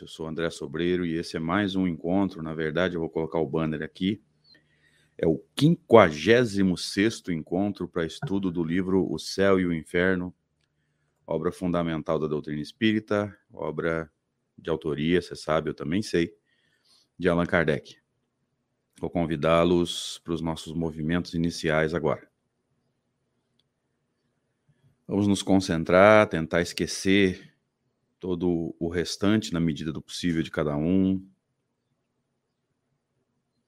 Eu sou André Sobreiro e esse é mais um encontro. Na verdade, eu vou colocar o banner aqui. É o 56 encontro para estudo do livro O Céu e o Inferno, obra fundamental da doutrina espírita, obra de autoria, você sabe, eu também sei, de Allan Kardec. Vou convidá-los para os nossos movimentos iniciais agora. Vamos nos concentrar, tentar esquecer todo o restante na medida do possível de cada um,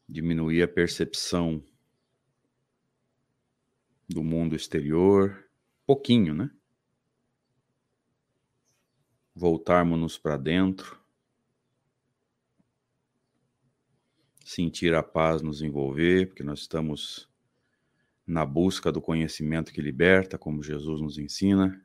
diminuir a percepção do mundo exterior, pouquinho, né? Voltarmos-nos para dentro, sentir a paz nos envolver, porque nós estamos na busca do conhecimento que liberta, como Jesus nos ensina.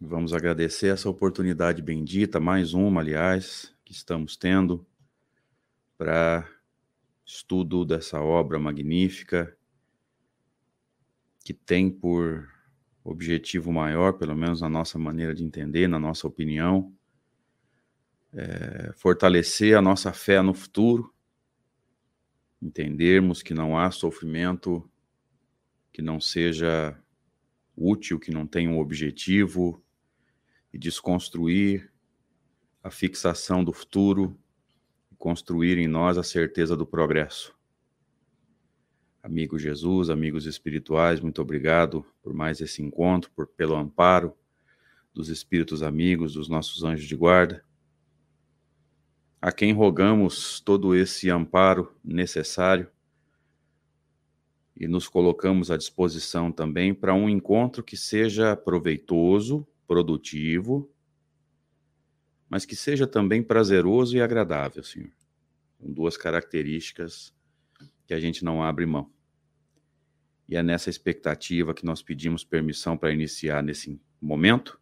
Vamos agradecer essa oportunidade bendita, mais uma, aliás, que estamos tendo para estudo dessa obra magnífica que tem por objetivo maior, pelo menos na nossa maneira de entender, na nossa opinião, é, fortalecer a nossa fé no futuro entendermos que não há sofrimento que não seja útil, que não tenha um objetivo, e desconstruir a fixação do futuro e construir em nós a certeza do progresso. Amigo Jesus, amigos espirituais, muito obrigado por mais esse encontro, por pelo amparo dos espíritos amigos, dos nossos anjos de guarda a quem rogamos todo esse amparo necessário e nos colocamos à disposição também para um encontro que seja proveitoso, produtivo, mas que seja também prazeroso e agradável, Senhor. Com duas características que a gente não abre mão. E é nessa expectativa que nós pedimos permissão para iniciar nesse momento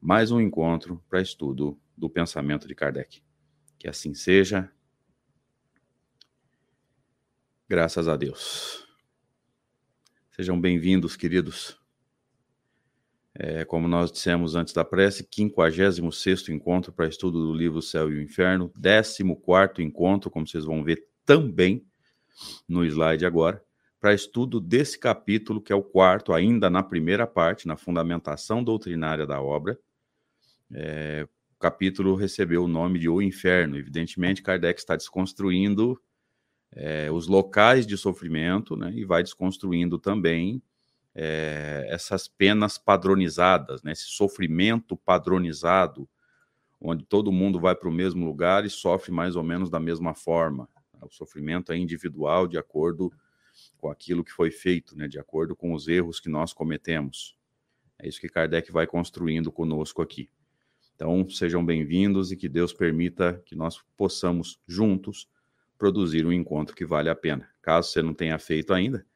mais um encontro para estudo do pensamento de Kardec. Que assim seja. Graças a Deus. Sejam bem-vindos, queridos. É, como nós dissemos antes da prece, 56 encontro para estudo do livro Céu e o Inferno, 14 encontro, como vocês vão ver também no slide agora, para estudo desse capítulo, que é o quarto, ainda na primeira parte, na fundamentação doutrinária da obra, é, o capítulo recebeu o nome de O Inferno. Evidentemente, Kardec está desconstruindo é, os locais de sofrimento né, e vai desconstruindo também é, essas penas padronizadas, né, esse sofrimento padronizado, onde todo mundo vai para o mesmo lugar e sofre mais ou menos da mesma forma. O sofrimento é individual de acordo com aquilo que foi feito, né, de acordo com os erros que nós cometemos. É isso que Kardec vai construindo conosco aqui. Então, sejam bem-vindos e que Deus permita que nós possamos juntos produzir um encontro que vale a pena. Caso você não tenha feito ainda,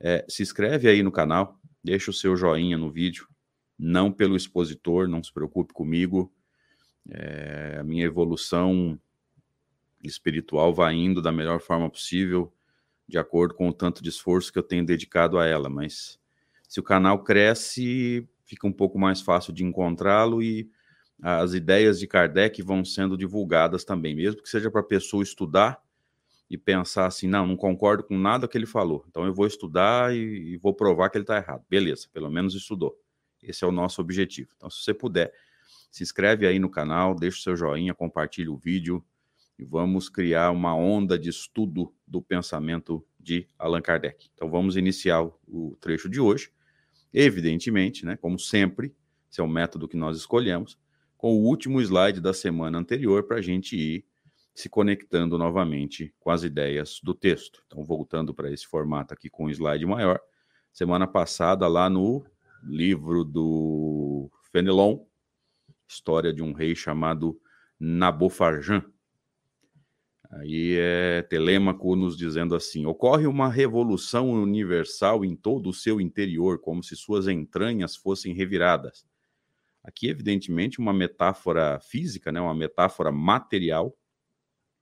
é, se inscreve aí no canal, deixa o seu joinha no vídeo, não pelo expositor, não se preocupe comigo. É, a minha evolução espiritual vai indo da melhor forma possível, de acordo com o tanto de esforço que eu tenho dedicado a ela. Mas se o canal cresce, fica um pouco mais fácil de encontrá-lo e as ideias de Kardec vão sendo divulgadas também, mesmo que seja para a pessoa estudar e pensar assim, não, não concordo com nada que ele falou, então eu vou estudar e, e vou provar que ele está errado. Beleza, pelo menos estudou. Esse é o nosso objetivo. Então, se você puder, se inscreve aí no canal, deixa o seu joinha, compartilhe o vídeo e vamos criar uma onda de estudo do pensamento de Allan Kardec. Então, vamos iniciar o trecho de hoje. Evidentemente, né, como sempre, esse é o método que nós escolhemos com o último slide da semana anterior para a gente ir se conectando novamente com as ideias do texto. Então, voltando para esse formato aqui com um slide maior, semana passada, lá no livro do Fenelon, história de um rei chamado Nabofarjan. Aí é Telêmaco nos dizendo assim: ocorre uma revolução universal em todo o seu interior, como se suas entranhas fossem reviradas. Aqui, evidentemente, uma metáfora física, né, uma metáfora material,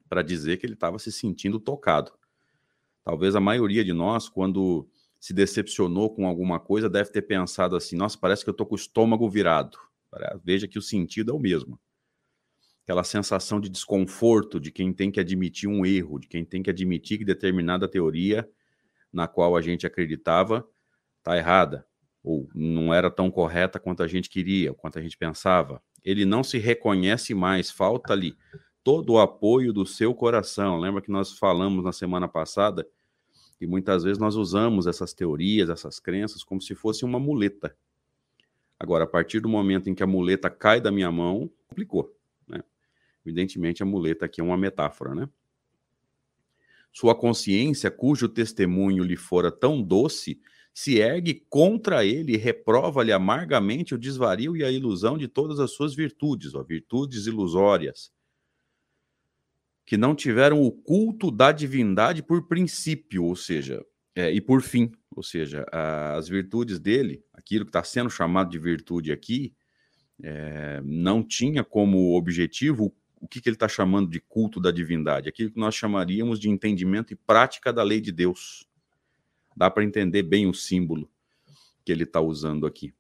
para dizer que ele estava se sentindo tocado. Talvez a maioria de nós, quando se decepcionou com alguma coisa, deve ter pensado assim: nossa, parece que eu estou com o estômago virado. Veja que o sentido é o mesmo. Aquela sensação de desconforto de quem tem que admitir um erro, de quem tem que admitir que determinada teoria na qual a gente acreditava está errada, ou não era tão correta quanto a gente queria, quanto a gente pensava. Ele não se reconhece mais, falta ali todo o apoio do seu coração. Lembra que nós falamos na semana passada e muitas vezes nós usamos essas teorias, essas crenças, como se fosse uma muleta. Agora, a partir do momento em que a muleta cai da minha mão, complicou. Né? Evidentemente, a muleta aqui é uma metáfora, né? Sua consciência, cujo testemunho lhe fora tão doce, se ergue contra ele e reprova-lhe amargamente o desvario e a ilusão de todas as suas virtudes, ó, virtudes ilusórias, que não tiveram o culto da divindade por princípio, ou seja, é, e por fim, ou seja, as virtudes dele, aquilo que está sendo chamado de virtude aqui, é, não tinha como objetivo o que, que ele está chamando de culto da divindade, aquilo que nós chamaríamos de entendimento e prática da lei de Deus. Dá para entender bem o símbolo que ele está usando aqui.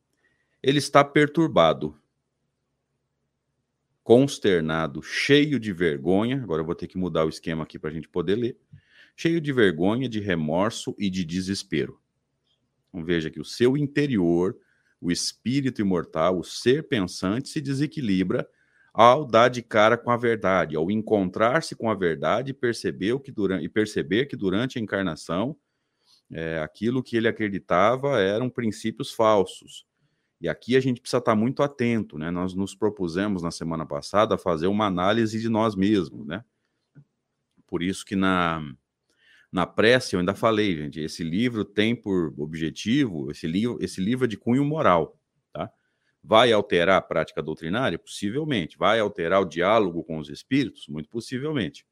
Ele está perturbado, consternado, cheio de vergonha. Agora eu vou ter que mudar o esquema aqui para a gente poder ler. Cheio de vergonha, de remorso e de desespero. Então veja que o seu interior, o espírito imortal, o ser pensante se desequilibra ao dar de cara com a verdade, ao encontrar-se com a verdade e perceber que durante, e perceber que durante a encarnação é, aquilo que ele acreditava eram princípios falsos. E aqui a gente precisa estar muito atento, né? Nós nos propusemos na semana passada fazer uma análise de nós mesmos, né? Por isso que na, na prece eu ainda falei, gente, esse livro tem por objetivo, esse livro, esse livro é de cunho moral, tá? Vai alterar a prática doutrinária? Possivelmente. Vai alterar o diálogo com os espíritos? Muito possivelmente.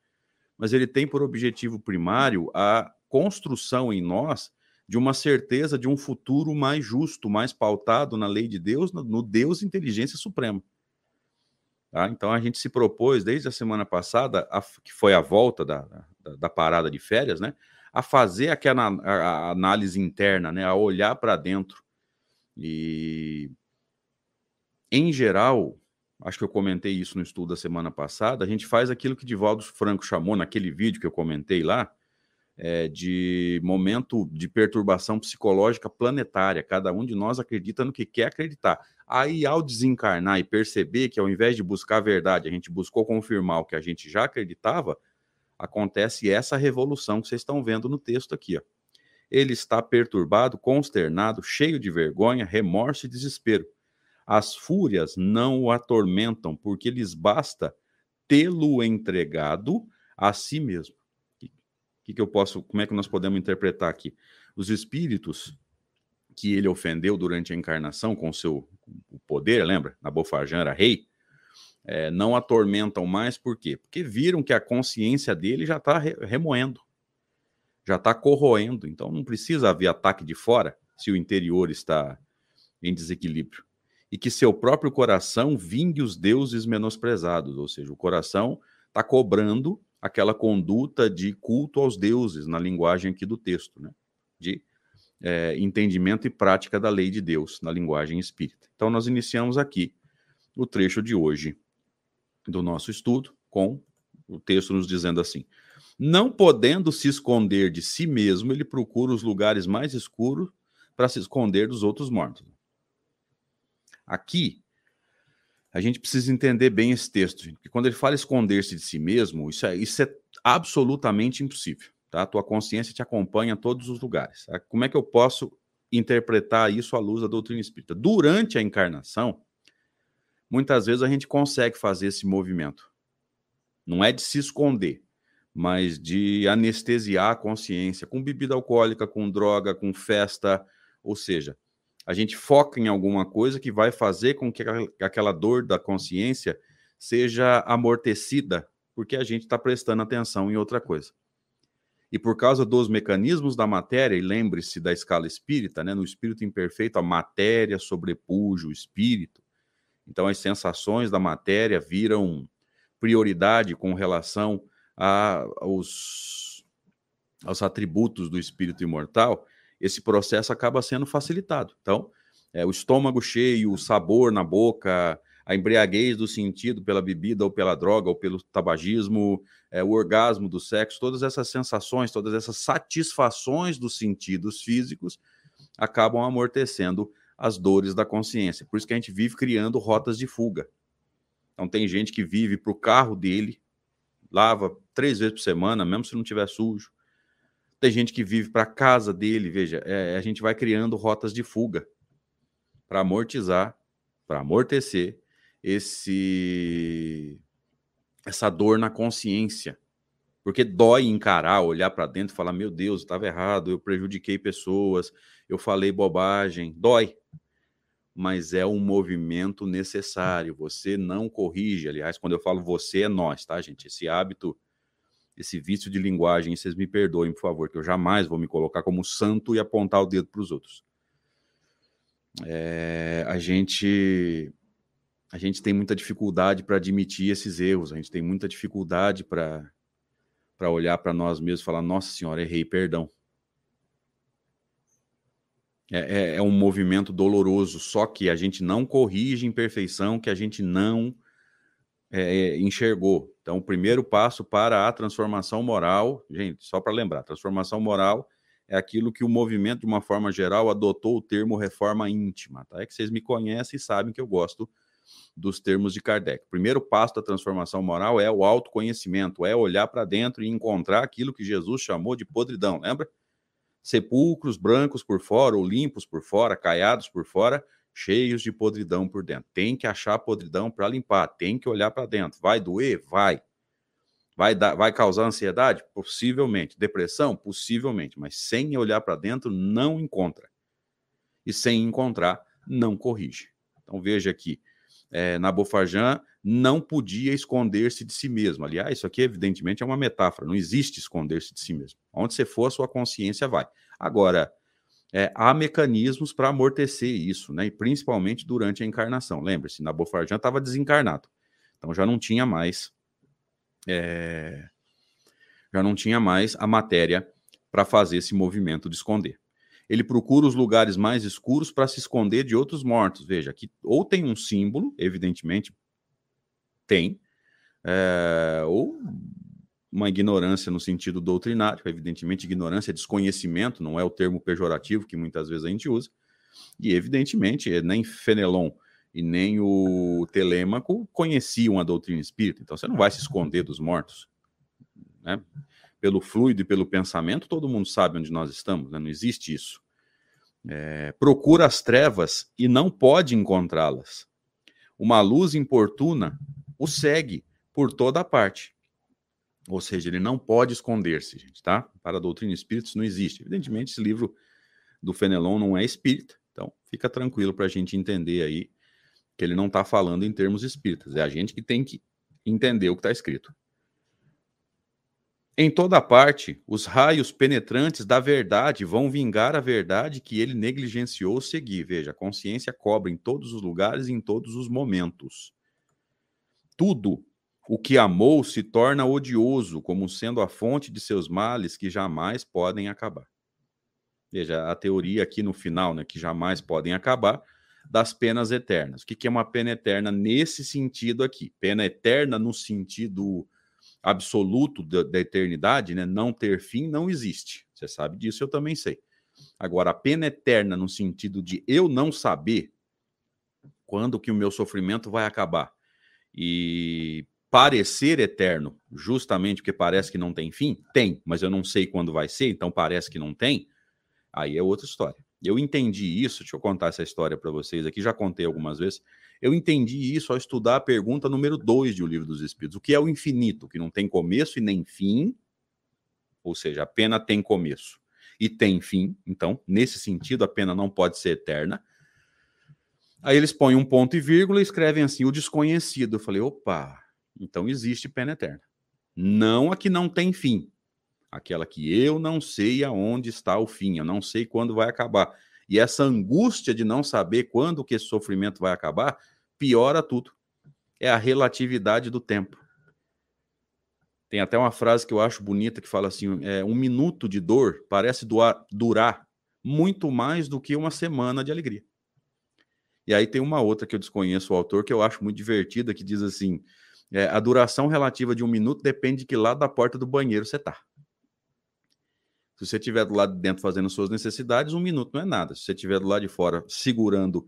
Mas ele tem por objetivo primário a construção em nós de uma certeza de um futuro mais justo, mais pautado na lei de Deus, no Deus inteligência suprema. Tá? Então a gente se propôs desde a semana passada, a, que foi a volta da, da, da, parada de férias, né, a fazer aquela a, a análise interna, né, a olhar para dentro. E em geral, acho que eu comentei isso no estudo da semana passada, a gente faz aquilo que Divaldo Franco chamou naquele vídeo que eu comentei lá, é, de momento de perturbação psicológica planetária. Cada um de nós acredita no que quer acreditar. Aí, ao desencarnar e perceber que, ao invés de buscar a verdade, a gente buscou confirmar o que a gente já acreditava, acontece essa revolução que vocês estão vendo no texto aqui. Ó. Ele está perturbado, consternado, cheio de vergonha, remorso e desespero. As fúrias não o atormentam, porque lhes basta tê-lo entregado a si mesmo que, que eu posso, como é que nós podemos interpretar aqui? Os espíritos que ele ofendeu durante a encarnação com seu poder, lembra? Nabofajan era rei, é, não atormentam mais, por quê? Porque viram que a consciência dele já está remoendo, já está corroendo, então não precisa haver ataque de fora se o interior está em desequilíbrio. E que seu próprio coração vingue os deuses menosprezados, ou seja, o coração está cobrando aquela conduta de culto aos deuses, na linguagem aqui do texto, né? de é, entendimento e prática da lei de Deus, na linguagem espírita. Então, nós iniciamos aqui o trecho de hoje do nosso estudo, com o texto nos dizendo assim: Não podendo se esconder de si mesmo, ele procura os lugares mais escuros para se esconder dos outros mortos. Aqui, a gente precisa entender bem esse texto, gente, porque quando ele fala esconder-se de si mesmo, isso é, isso é absolutamente impossível. Tá? A tua consciência te acompanha em todos os lugares. Tá? Como é que eu posso interpretar isso à luz da doutrina espírita? Durante a encarnação, muitas vezes a gente consegue fazer esse movimento. Não é de se esconder, mas de anestesiar a consciência com bebida alcoólica, com droga, com festa, ou seja, a gente foca em alguma coisa que vai fazer com que aquela dor da consciência seja amortecida, porque a gente está prestando atenção em outra coisa. E por causa dos mecanismos da matéria, e lembre-se da escala espírita, né? no espírito imperfeito, a matéria sobrepuja o espírito. Então, as sensações da matéria viram prioridade com relação a, aos, aos atributos do espírito imortal esse processo acaba sendo facilitado. Então, é, o estômago cheio, o sabor na boca, a embriaguez do sentido pela bebida ou pela droga ou pelo tabagismo, é, o orgasmo do sexo, todas essas sensações, todas essas satisfações dos sentidos físicos acabam amortecendo as dores da consciência. Por isso que a gente vive criando rotas de fuga. Então tem gente que vive para o carro dele, lava três vezes por semana, mesmo se não tiver sujo. Tem gente que vive para casa dele, veja, é, a gente vai criando rotas de fuga para amortizar, para amortecer esse essa dor na consciência. Porque dói encarar, olhar para dentro e falar: meu Deus, estava errado, eu prejudiquei pessoas, eu falei bobagem. Dói. Mas é um movimento necessário. Você não corrige. Aliás, quando eu falo você, é nós, tá, gente? Esse hábito, esse vício de linguagem, vocês me perdoem, por favor, que eu jamais vou me colocar como santo e apontar o dedo para os outros. É, a gente a gente tem muita dificuldade para admitir esses erros, a gente tem muita dificuldade para para olhar para nós mesmos e falar: Nossa Senhora, errei, perdão. É, é, é, um movimento doloroso, só que a gente não corrige imperfeição que a gente não é, é, enxergou. Então, o primeiro passo para a transformação moral, gente, só para lembrar, transformação moral é aquilo que o movimento, de uma forma geral, adotou o termo reforma íntima. Tá? É que vocês me conhecem e sabem que eu gosto dos termos de Kardec. O primeiro passo da transformação moral é o autoconhecimento, é olhar para dentro e encontrar aquilo que Jesus chamou de podridão, lembra? Sepulcros brancos por fora ou limpos por fora, caiados por fora, cheios de podridão por dentro. Tem que achar podridão para limpar, tem que olhar para dentro. Vai doer? Vai. Vai, dar, vai causar ansiedade? Possivelmente. Depressão? Possivelmente. Mas sem olhar para dentro, não encontra. E sem encontrar, não corrige. Então veja aqui, é, Nabofarjan não podia esconder-se de si mesmo. Aliás, isso aqui, evidentemente, é uma metáfora. Não existe esconder-se de si mesmo. Onde você for, a sua consciência vai. Agora, é, há mecanismos para amortecer isso, né? E principalmente durante a encarnação. Lembre-se, Nabofarjan estava desencarnado. Então já não tinha mais. É, já não tinha mais a matéria para fazer esse movimento de esconder ele procura os lugares mais escuros para se esconder de outros mortos. Veja, aqui ou tem um símbolo, evidentemente tem, é, ou uma ignorância no sentido doutrinário, evidentemente ignorância é desconhecimento, não é o termo pejorativo que muitas vezes a gente usa, e evidentemente eh, nem Fenelon e nem o Telêmaco conheciam a doutrina espírita, então você não vai se esconder dos mortos, né? pelo fluido e pelo pensamento, todo mundo sabe onde nós estamos, né? não existe isso. É, procura as trevas e não pode encontrá-las. Uma luz importuna o segue por toda parte. Ou seja, ele não pode esconder-se, gente, tá? Para a doutrina espírita isso não existe. Evidentemente, esse livro do Fenelon não é espírita, então fica tranquilo para a gente entender aí que ele não está falando em termos espíritas. É a gente que tem que entender o que está escrito. Em toda parte, os raios penetrantes da verdade vão vingar a verdade que ele negligenciou seguir. Veja, a consciência cobra em todos os lugares e em todos os momentos. Tudo o que amou se torna odioso, como sendo a fonte de seus males que jamais podem acabar. Veja, a teoria aqui no final, né, que jamais podem acabar, das penas eternas. O que é uma pena eterna nesse sentido aqui? Pena eterna no sentido absoluto da, da, eternidade, né, não ter fim, não existe. Você sabe disso, eu também sei. Agora, a pena eterna, no sentido de eu não saber quando que o meu sofrimento vai acabar e parecer eterno, justamente porque parece que não tem fim, tem, mas eu não sei quando vai ser, então parece que não tem, aí é outra história. Eu entendi isso, deixa eu contar essa história para vocês aqui, já contei algumas vezes. Eu entendi isso ao estudar a pergunta número 2 de O Livro dos Espíritos. O que é o infinito? Que não tem começo e nem fim, ou seja, a pena tem começo e tem fim. Então, nesse sentido, a pena não pode ser eterna. Aí eles põem um ponto e vírgula e escrevem assim: o desconhecido. Eu falei, opa, então existe pena eterna. Não a que não tem fim. Aquela que eu não sei aonde está o fim, eu não sei quando vai acabar. E essa angústia de não saber quando que esse sofrimento vai acabar piora tudo. É a relatividade do tempo. Tem até uma frase que eu acho bonita que fala assim: é, um minuto de dor parece doar, durar muito mais do que uma semana de alegria. E aí tem uma outra que eu desconheço o autor, que eu acho muito divertida, que diz assim: é, a duração relativa de um minuto depende de que lado da porta do banheiro você está. Se você estiver do lado de dentro fazendo suas necessidades, um minuto não é nada. Se você estiver do lado de fora segurando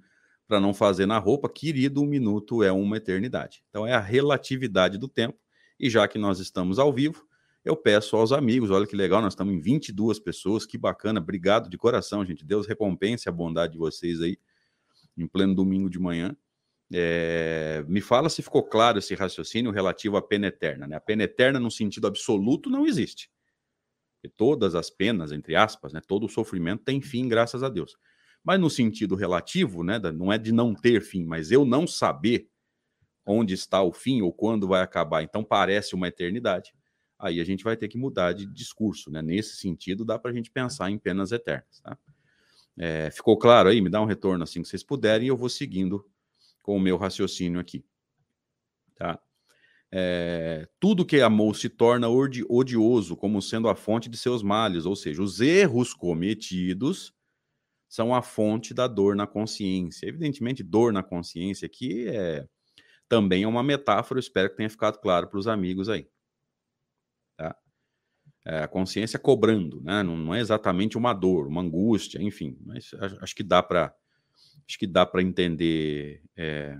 para não fazer na roupa, querido, um minuto é uma eternidade. Então é a relatividade do tempo. E já que nós estamos ao vivo, eu peço aos amigos, olha que legal, nós estamos em 22 pessoas, que bacana, obrigado de coração, gente. Deus recompense a bondade de vocês aí, em pleno domingo de manhã. É, me fala se ficou claro esse raciocínio relativo à pena eterna. Né? A pena eterna, no sentido absoluto, não existe. E todas as penas, entre aspas, né, todo o sofrimento tem fim, graças a Deus. Mas no sentido relativo, né, não é de não ter fim, mas eu não saber onde está o fim ou quando vai acabar, então parece uma eternidade. Aí a gente vai ter que mudar de discurso, né? Nesse sentido, dá para a gente pensar em penas eternas. Tá? É, ficou claro aí? Me dá um retorno assim que vocês puderem e eu vou seguindo com o meu raciocínio aqui. Tá? É, tudo que amou se torna odioso como sendo a fonte de seus males, ou seja, os erros cometidos são a fonte da dor na consciência. Evidentemente, dor na consciência aqui é também é uma metáfora, espero que tenha ficado claro para os amigos aí. Tá? É, a consciência cobrando, né? Não, não, é exatamente uma dor, uma angústia, enfim, mas acho que dá para acho que dá para entender é,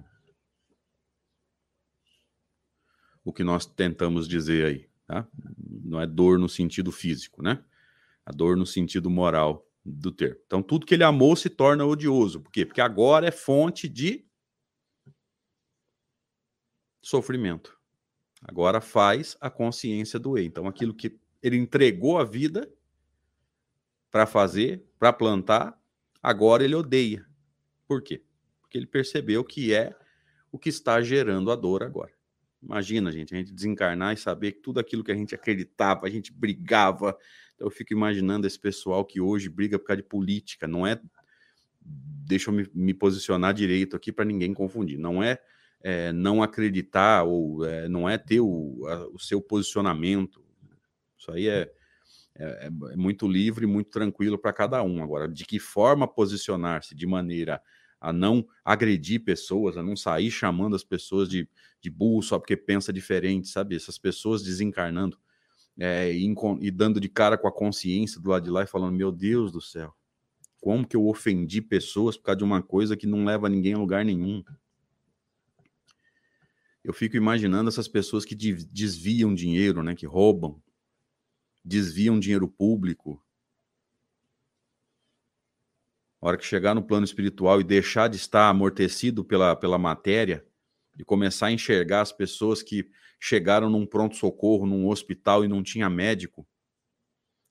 o que nós tentamos dizer aí. Tá? Não é dor no sentido físico, né? A dor no sentido moral do termo. Então, tudo que ele amou se torna odioso. Por quê? Porque agora é fonte de sofrimento. Agora faz a consciência doer. Então, aquilo que ele entregou a vida para fazer, para plantar, agora ele odeia. Por quê? Porque ele percebeu que é o que está gerando a dor agora. Imagina, gente, a gente desencarnar e saber que tudo aquilo que a gente acreditava, a gente brigava, então, eu fico imaginando esse pessoal que hoje briga por causa de política, não é. Deixa eu me, me posicionar direito aqui para ninguém confundir. Não é, é, não acreditar ou é, não é ter o, a, o seu posicionamento. Isso aí é, é, é muito livre, muito tranquilo para cada um. Agora, de que forma posicionar-se de maneira a não agredir pessoas, a não sair chamando as pessoas de, de burro só porque pensa diferente, sabe? Essas pessoas desencarnando é, e, e, dando de cara com a consciência do lado de lá e falando: Meu Deus do céu, como que eu ofendi pessoas por causa de uma coisa que não leva ninguém a lugar nenhum? Eu fico imaginando essas pessoas que desviam dinheiro, né, que roubam, desviam dinheiro público. Hora que chegar no plano espiritual e deixar de estar amortecido pela, pela matéria, de começar a enxergar as pessoas que chegaram num pronto-socorro, num hospital e não tinha médico,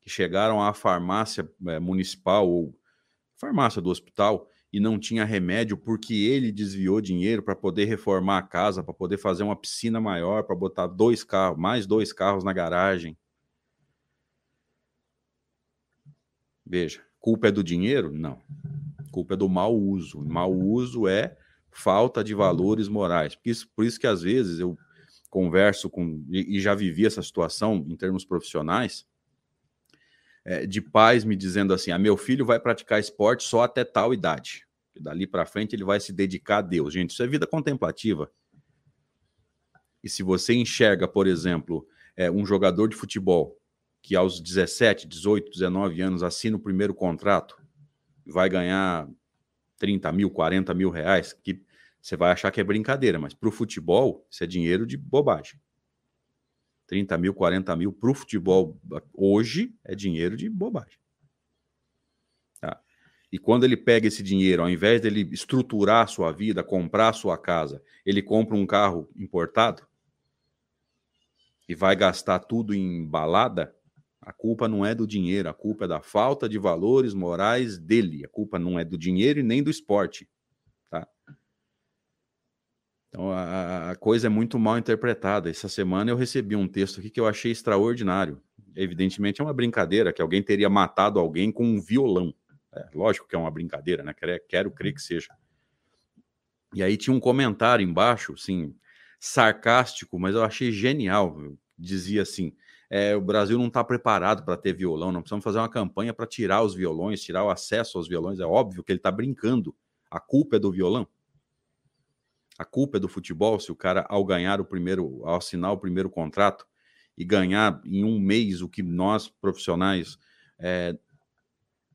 que chegaram à farmácia é, municipal ou farmácia do hospital e não tinha remédio porque ele desviou dinheiro para poder reformar a casa, para poder fazer uma piscina maior, para botar dois carros, mais dois carros na garagem. Veja, culpa é do dinheiro? Não. Culpa é do mau uso. Mau uso é falta de valores morais. Por isso, por isso que às vezes eu converso com, e, já vivi essa situação em termos profissionais, é, de pais me dizendo assim: ah, meu filho vai praticar esporte só até tal idade. E dali para frente ele vai se dedicar a Deus. Gente, isso é vida contemplativa. E se você enxerga, por exemplo, é, um jogador de futebol que aos 17, 18, 19 anos assina o primeiro contrato, vai ganhar 30 mil, 40 mil reais, que você vai achar que é brincadeira, mas para o futebol, isso é dinheiro de bobagem. 30 mil, 40 mil para o futebol hoje é dinheiro de bobagem. Tá? E quando ele pega esse dinheiro, ao invés dele estruturar a sua vida, comprar a sua casa, ele compra um carro importado e vai gastar tudo em balada, a culpa não é do dinheiro, a culpa é da falta de valores morais dele. A culpa não é do dinheiro e nem do esporte. Então a, a, coisa é muito mal interpretada. Essa semana eu recebi um texto aqui que eu achei extraordinário. Evidentemente é uma brincadeira que alguém teria matado alguém com um violão. É, lógico que é uma brincadeira, né? Quero, quero crer que seja. E aí tinha um comentário embaixo, assim, sarcástico, mas eu achei genial. Dizia assim: é, o Brasil não está preparado para ter violão, não precisamos fazer uma campanha para tirar os violões, tirar o acesso aos violões. É óbvio que ele está brincando. A culpa é do violão. A culpa é do futebol se o cara, ao ganhar o primeiro, ao assinar o primeiro contrato e ganhar em um mês o que nós profissionais, é,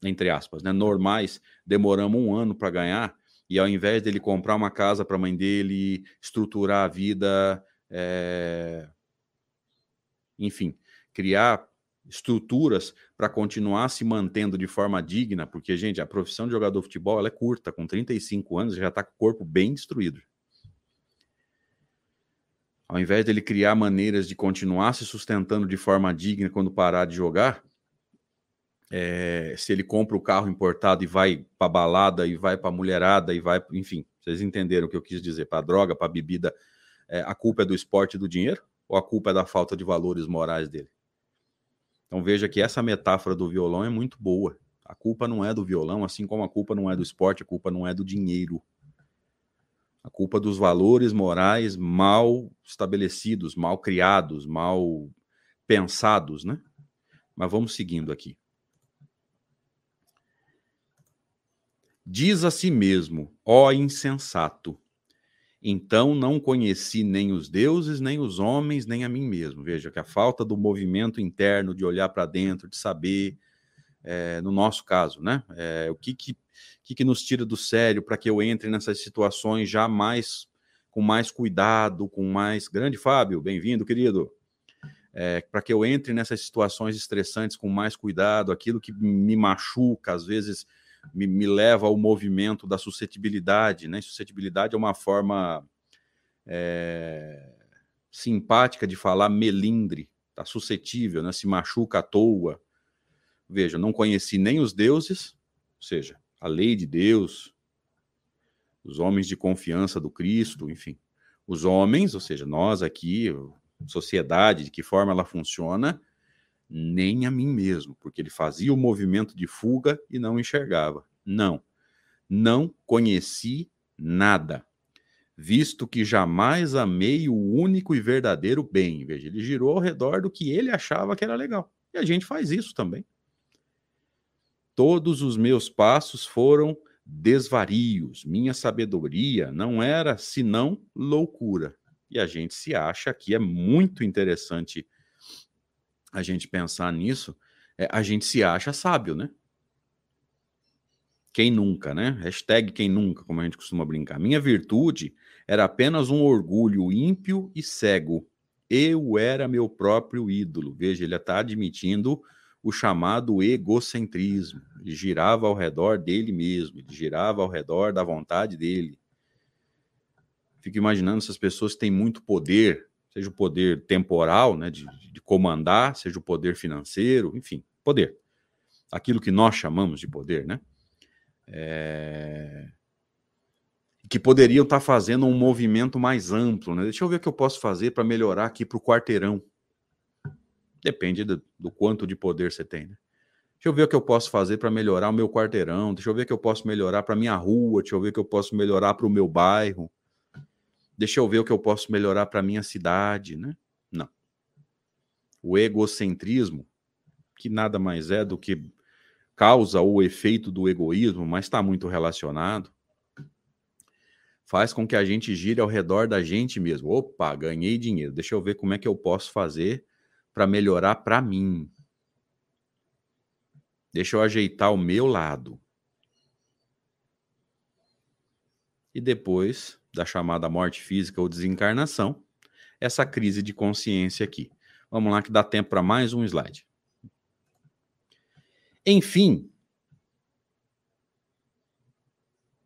entre aspas, né, normais, demoramos um ano para ganhar, e ao invés dele comprar uma casa para a mãe dele, estruturar a vida, é... enfim, criar estruturas para continuar se mantendo de forma digna, porque, gente, a profissão de jogador de futebol ela é curta, com 35 anos já está com o corpo bem destruído. Ao invés dele criar maneiras de continuar se sustentando de forma digna quando parar de jogar, é, se ele compra o carro importado e vai para balada e vai para mulherada e vai, enfim, vocês entenderam o que eu quis dizer, para droga, para bebida, é, a culpa é do esporte e do dinheiro ou a culpa é da falta de valores morais dele? Então veja que essa metáfora do violão é muito boa. A culpa não é do violão, assim como a culpa não é do esporte, a culpa não é do dinheiro. A culpa dos valores morais mal estabelecidos, mal criados, mal pensados, né? Mas vamos seguindo aqui. Diz a si mesmo, ó insensato, então não conheci nem os deuses, nem os homens, nem a mim mesmo. Veja que a falta do movimento interno, de olhar para dentro, de saber, é, no nosso caso, né? É, o que que, que que nos tira do sério para que eu entre nessas situações já mais com mais cuidado, com mais. Grande Fábio, bem-vindo, querido. É, para que eu entre nessas situações estressantes com mais cuidado, aquilo que me machuca, às vezes me, me leva ao movimento da suscetibilidade, né? Suscetibilidade é uma forma é, simpática de falar melindre, tá suscetível, né? Se machuca à toa. Veja, não conheci nem os deuses, ou seja, a lei de Deus, os homens de confiança do Cristo, enfim. Os homens, ou seja, nós aqui, sociedade, de que forma ela funciona, nem a mim mesmo, porque ele fazia o movimento de fuga e não enxergava. Não, não conheci nada, visto que jamais amei o único e verdadeiro bem. Veja, ele girou ao redor do que ele achava que era legal. E a gente faz isso também. Todos os meus passos foram desvarios, minha sabedoria não era senão loucura. E a gente se acha que é muito interessante a gente pensar nisso, é, a gente se acha sábio, né? Quem nunca, né? Hashtag quem nunca, como a gente costuma brincar. Minha virtude era apenas um orgulho ímpio e cego. Eu era meu próprio ídolo. Veja, ele está admitindo o chamado egocentrismo. Ele girava ao redor dele mesmo, ele girava ao redor da vontade dele. Fico imaginando essas pessoas têm muito poder, seja o poder temporal, né, de, de comandar, seja o poder financeiro, enfim, poder. Aquilo que nós chamamos de poder, né? É... Que poderiam estar fazendo um movimento mais amplo, né? Deixa eu ver o que eu posso fazer para melhorar aqui para o quarteirão. Depende do, do, quanto de poder você tem, né? Deixa eu ver o que eu posso fazer para melhorar o meu quarteirão. Deixa eu ver o que eu posso melhorar para minha rua. Deixa eu ver o que eu posso melhorar para o meu bairro deixa eu ver o que eu posso melhorar para minha cidade, né? Não. O egocentrismo, que nada mais é do que causa o efeito do egoísmo, mas está muito relacionado, faz com que a gente gire ao redor da gente mesmo. Opa, ganhei dinheiro, deixa eu ver como é que eu posso fazer para melhorar para mim. Deixa eu ajeitar o meu lado. E depois da chamada morte física ou desencarnação, essa crise de consciência aqui. Vamos lá, que dá tempo para mais um slide. Enfim.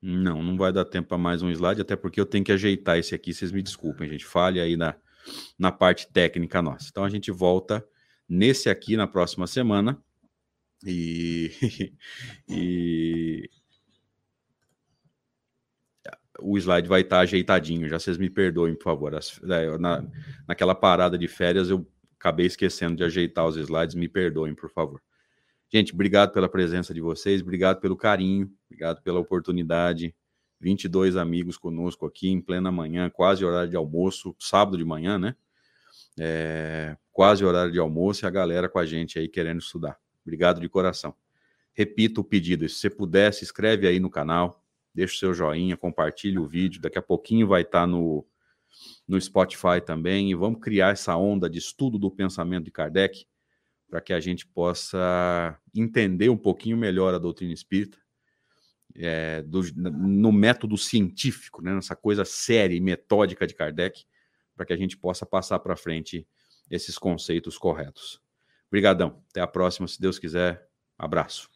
Não, não vai dar tempo para mais um slide, até porque eu tenho que ajeitar esse aqui. Vocês me desculpem, gente. Falha aí na, na parte técnica nossa. Então a gente volta nesse aqui na próxima semana. E, e o slide vai estar ajeitadinho, já vocês me perdoem, por favor. As, é, na, naquela parada de férias eu acabei esquecendo de ajeitar os slides, me perdoem, por favor. Gente, obrigado pela presença de vocês, obrigado pelo carinho, obrigado pela oportunidade. 22 amigos conosco aqui em plena manhã, quase horário de almoço, sábado de manhã, né? é, quase horário de almoço e a galera com a gente aí querendo estudar. Obrigado de coração. Repito o pedido, se você puder, se inscreve aí no canal, deixa o seu joinha, compartilhe o vídeo, daqui a pouquinho vai estar tá no, no Spotify também, e vamos criar essa onda de estudo do pensamento de Kardec, para que a gente possa entender um pouquinho melhor a doutrina espírita, é, do, no método científico, né, nessa coisa séria e metódica de Kardec, para que a gente possa passar para frente esses conceitos corretos. Obrigadão. Até a próxima, se Deus quiser. Abraço.